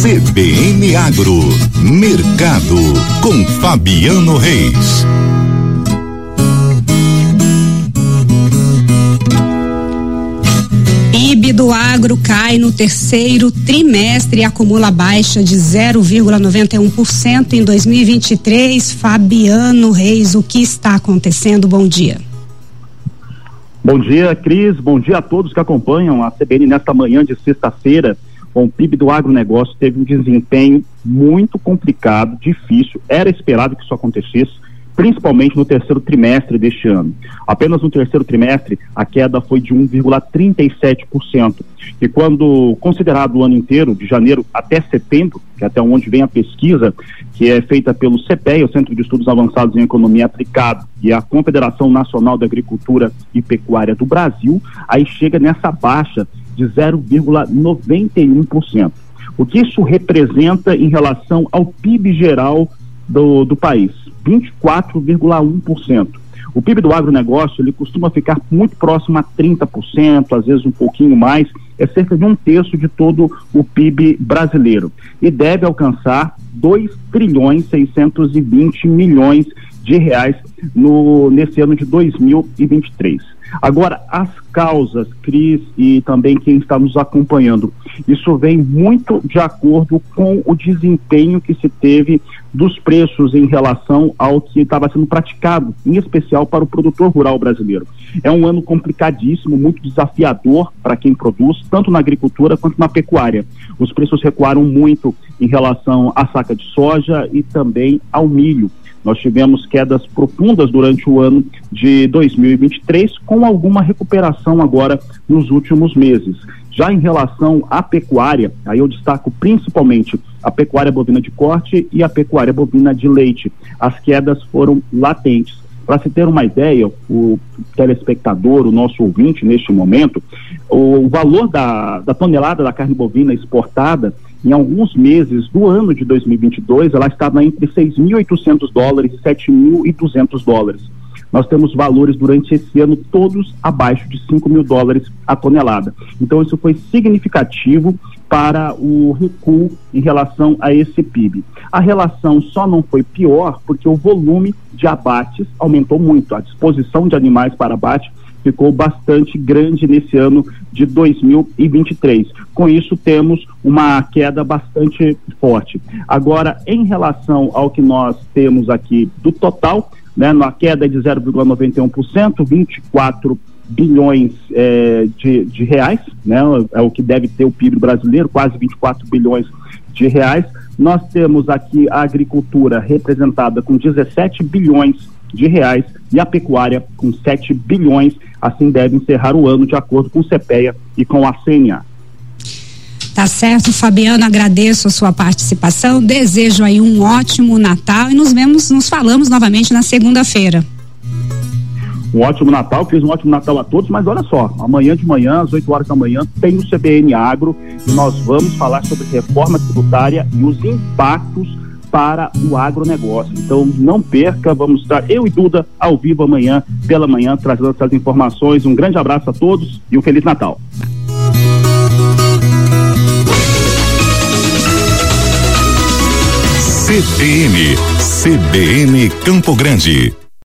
CBN Agro, Mercado, com Fabiano Reis. PIB do agro cai no terceiro trimestre e acumula baixa de 0,91% em 2023. Fabiano Reis, o que está acontecendo? Bom dia. Bom dia, Cris. Bom dia a todos que acompanham a CBN nesta manhã de sexta-feira. Bom, o PIB do agronegócio teve um desempenho muito complicado, difícil. Era esperado que isso acontecesse principalmente no terceiro trimestre deste ano. Apenas no terceiro trimestre, a queda foi de 1,37%. E quando considerado o ano inteiro, de janeiro até setembro, que é até onde vem a pesquisa, que é feita pelo CPE, o Centro de Estudos Avançados em Economia Aplicada, e a Confederação Nacional da Agricultura e Pecuária do Brasil, aí chega nessa baixa de 0,91%. O que isso representa em relação ao PIB geral do, do país? 24,1%. O PIB do agronegócio ele costuma ficar muito próximo a 30%, às vezes um pouquinho mais, é cerca de um terço de todo o PIB brasileiro e deve alcançar 2 trilhões 620 milhões de reais no, nesse ano de 2023. Agora, as causas, Cris e também quem está nos acompanhando, isso vem muito de acordo com o desempenho que se teve dos preços em relação ao que estava sendo praticado, em especial para o produtor rural brasileiro. É um ano complicadíssimo, muito desafiador para quem produz, tanto na agricultura quanto na pecuária. Os preços recuaram muito em relação à saca de soja e também ao milho. Nós tivemos quedas profundas durante o ano de 2023, com alguma recuperação agora nos últimos meses. Já em relação à pecuária, aí eu destaco principalmente a pecuária bovina de corte e a pecuária bovina de leite. As quedas foram latentes. Para se ter uma ideia, o telespectador, o nosso ouvinte neste momento, o valor da, da tonelada da carne bovina exportada em alguns meses do ano de 2022, ela estava entre 6.800 dólares e 7.200 dólares. Nós temos valores durante esse ano todos abaixo de 5 mil dólares a tonelada. Então, isso foi significativo para o recuo em relação a esse PIB. A relação só não foi pior porque o volume de abates aumentou muito, a disposição de animais para abate ficou bastante grande nesse ano de 2023. Com isso, temos uma queda bastante forte. Agora, em relação ao que nós temos aqui do total, né, na queda de 0,91%, 24 bilhões é, de, de reais, né, é o que deve ter o PIB brasileiro, quase 24 bilhões de reais. Nós temos aqui a agricultura representada com 17 bilhões de reais e a pecuária com 7 bilhões. Assim deve encerrar o ano de acordo com o CPEA e com a CNA. Tá certo, Fabiano, agradeço a sua participação, desejo aí um ótimo Natal e nos vemos, nos falamos novamente na segunda-feira. Um ótimo Natal, fiz um ótimo Natal a todos, mas olha só, amanhã de manhã, às 8 horas da manhã, tem o CBN Agro e nós vamos falar sobre reforma tributária e os impactos para o agronegócio. Então não perca, vamos estar eu e Duda ao vivo amanhã pela manhã trazendo essas informações. Um grande abraço a todos e um feliz Natal. CBN, CBN Campo Grande.